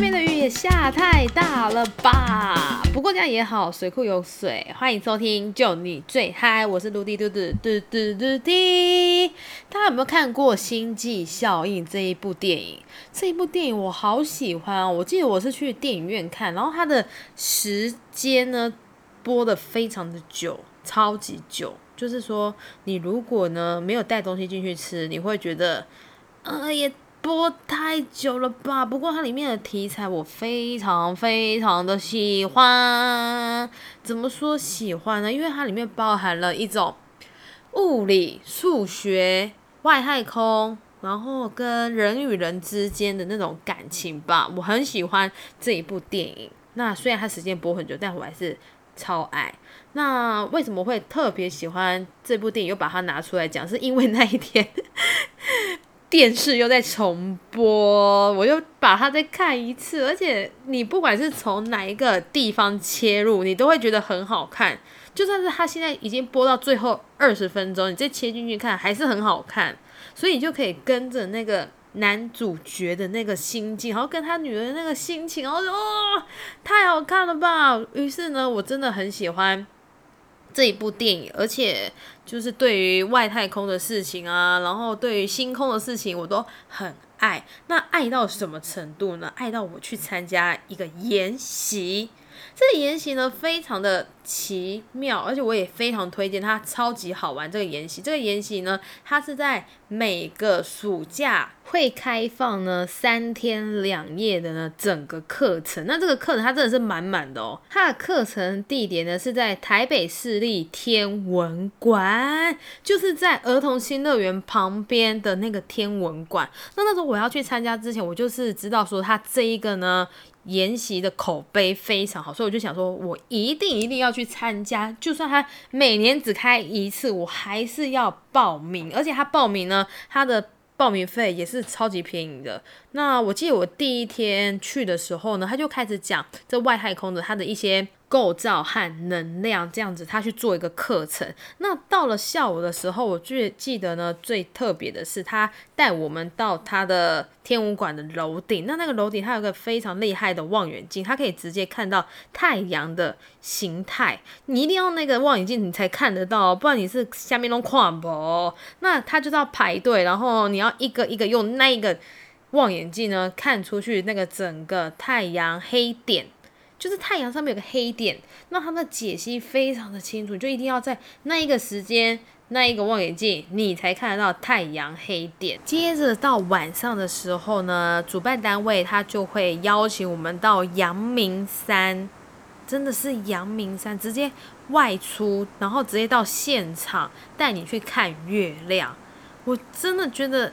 面的雨也下太大了吧？不过这样也好，水库有水。欢迎收听，就你最嗨，我是陆地嘟嘟嘟嘟嘟滴。大家有没有看过《星际效应》这一部电影？这一部电影我好喜欢哦！我记得我是去电影院看，然后它的时间呢播的非常的久，超级久。就是说，你如果呢没有带东西进去吃，你会觉得，呃，也播太久了吧？不过它里面的题材我非常非常的喜欢。怎么说喜欢呢？因为它里面包含了一种物理、数学、外太空，然后跟人与人之间的那种感情吧。我很喜欢这一部电影。那虽然它时间播很久，但我还是。超爱，那为什么会特别喜欢这部电影？又把它拿出来讲，是因为那一天电视又在重播，我又把它再看一次。而且你不管是从哪一个地方切入，你都会觉得很好看。就算是它现在已经播到最后二十分钟，你再切进去看，还是很好看。所以你就可以跟着那个。男主角的那个心境，然后跟他女儿的那个心情，然后哦，太好看了吧！于是呢，我真的很喜欢这一部电影，而且就是对于外太空的事情啊，然后对于星空的事情，我都很爱。那爱到什么程度呢？爱到我去参加一个研习。这个研习呢，非常的奇妙，而且我也非常推荐它，超级好玩。这个研习，这个研习呢，它是在每个暑假会开放呢三天两夜的呢整个课程。那这个课程它真的是满满的哦。它的课程地点呢是在台北市立天文馆，就是在儿童新乐园旁边的那个天文馆。那那时候我要去参加之前，我就是知道说它这一个呢。研习的口碑非常好，所以我就想说，我一定一定要去参加，就算他每年只开一次，我还是要报名。而且他报名呢，他的报名费也是超级便宜的。那我记得我第一天去的时候呢，他就开始讲这外太空的它的一些。构造和能量这样子，他去做一个课程。那到了下午的时候，我最记得呢，最特别的是他带我们到他的天文馆的楼顶。那那个楼顶，它有个非常厉害的望远镜，它可以直接看到太阳的形态。你一定要那个望远镜，你才看得到，不然你是下面弄看不。那他就是要排队，然后你要一个一个用那一个望远镜呢，看出去那个整个太阳黑点。就是太阳上面有个黑点，那它的解析非常的清楚，就一定要在那一个时间、那一个望远镜，你才看得到太阳黑点。接着到晚上的时候呢，主办单位他就会邀请我们到阳明山，真的是阳明山，直接外出，然后直接到现场带你去看月亮。我真的觉得。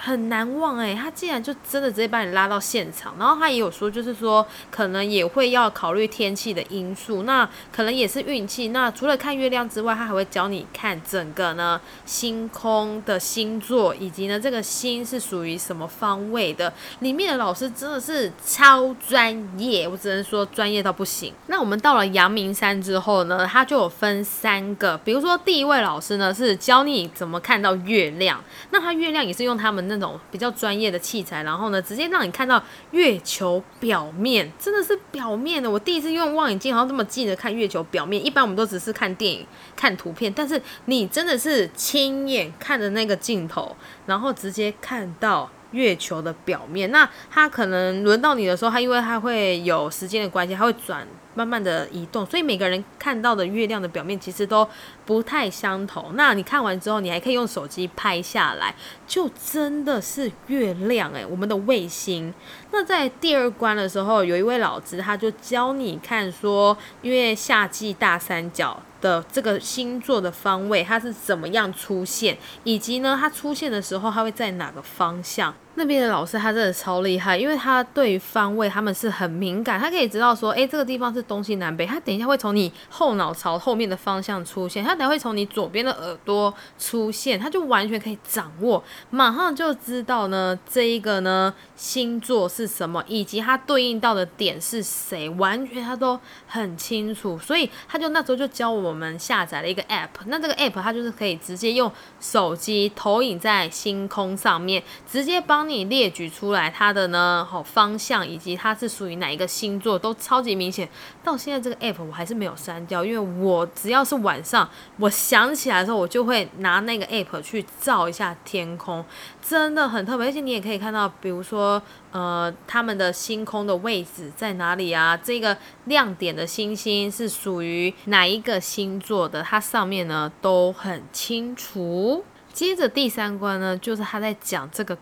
很难忘哎，他竟然就真的直接把你拉到现场，然后他也有说，就是说可能也会要考虑天气的因素，那可能也是运气。那除了看月亮之外，他还会教你看整个呢星空的星座，以及呢这个星是属于什么方位的。里面的老师真的是超专业，我只能说专业到不行。那我们到了阳明山之后呢，他就有分三个，比如说第一位老师呢是教你怎么看到月亮，那他月亮也是用他们。那种比较专业的器材，然后呢，直接让你看到月球表面，真的是表面的。我第一次用望远镜，好像这么近的看月球表面。一般我们都只是看电影、看图片，但是你真的是亲眼看着那个镜头，然后直接看到月球的表面。那它可能轮到你的时候，它因为它会有时间的关系，它会转。慢慢的移动，所以每个人看到的月亮的表面其实都不太相同。那你看完之后，你还可以用手机拍下来，就真的是月亮诶，我们的卫星。那在第二关的时候，有一位老师他就教你看说，因为夏季大三角。的这个星座的方位，它是怎么样出现，以及呢，它出现的时候，它会在哪个方向？那边的老师他真的超厉害，因为他对方位他们是很敏感，他可以知道说，哎，这个地方是东西南北，他等一下会从你后脑朝后面的方向出现，他等下会从你左边的耳朵出现，他就完全可以掌握，马上就知道呢，这一个呢星座是什么，以及它对应到的点是谁，完全他都很清楚，所以他就那时候就教。我们下载了一个 app，那这个 app 它就是可以直接用手机投影在星空上面，直接帮你列举出来它的呢好方向，以及它是属于哪一个星座，都超级明显。到现在这个 app 我还是没有删掉，因为我只要是晚上我想起来的时候，我就会拿那个 app 去照一下天空，真的很特别。而且你也可以看到，比如说呃，他们的星空的位置在哪里啊？这个亮点的星星是属于哪一个星座的？它上面呢都很清楚。接着第三关呢，就是他在讲这个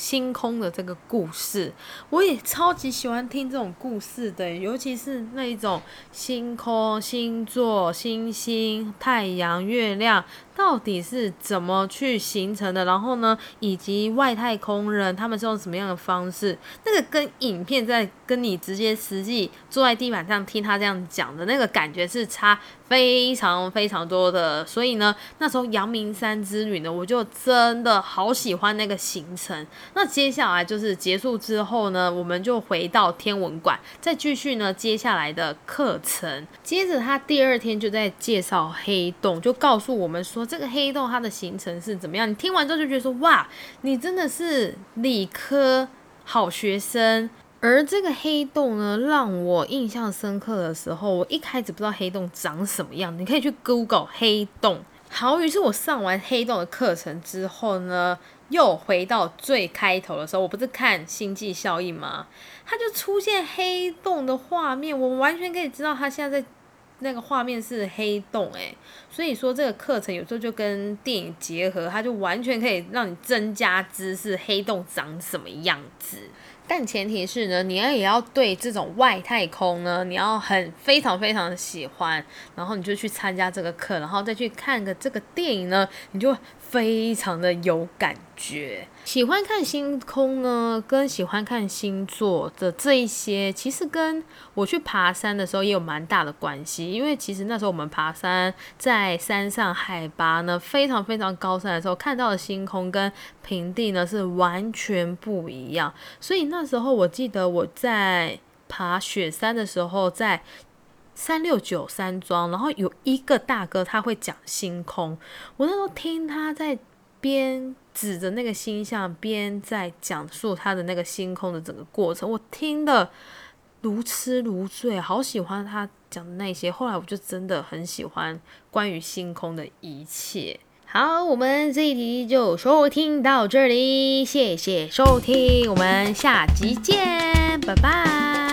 星空的这个故事，我也超级喜欢听这种故事的，尤其是那一种星空、星座、星星、太阳、月亮。到底是怎么去形成的？然后呢，以及外太空人他们是用什么样的方式？那个跟影片在跟你直接实际坐在地板上听他这样讲的那个感觉是差非常非常多的。所以呢，那时候阳明山之旅呢，我就真的好喜欢那个行程。那接下来就是结束之后呢，我们就回到天文馆，再继续呢接下来的课程。接着他第二天就在介绍黑洞，就告诉我们说。这个黑洞它的形成是怎么样？你听完之后就觉得说哇，你真的是理科好学生。而这个黑洞呢，让我印象深刻的时候，我一开始不知道黑洞长什么样。你可以去 Google 黑洞。好，于是我上完黑洞的课程之后呢，又回到最开头的时候，我不是看星际效应吗？它就出现黑洞的画面，我完全可以知道它现在在。那个画面是黑洞诶，所以说这个课程有时候就跟电影结合，它就完全可以让你增加知识，黑洞长什么样子。但前提是呢，你要也要对这种外太空呢，你要很非常非常的喜欢，然后你就去参加这个课，然后再去看个这个电影呢，你就非常的有感觉。喜欢看星空呢，跟喜欢看星座的这一些，其实跟我去爬山的时候也有蛮大的关系。因为其实那时候我们爬山，在山上海拔呢非常非常高山的时候，看到的星空跟平地呢是完全不一样。所以那时候我记得我在爬雪山的时候，在三六九山庄，然后有一个大哥他会讲星空，我那时候听他在。边指着那个星象，边在讲述他的那个星空的整个过程，我听的如痴如醉，好喜欢他讲的那些。后来我就真的很喜欢关于星空的一切。好，我们这一集就收听到这里，谢谢收听，我们下集见，拜拜。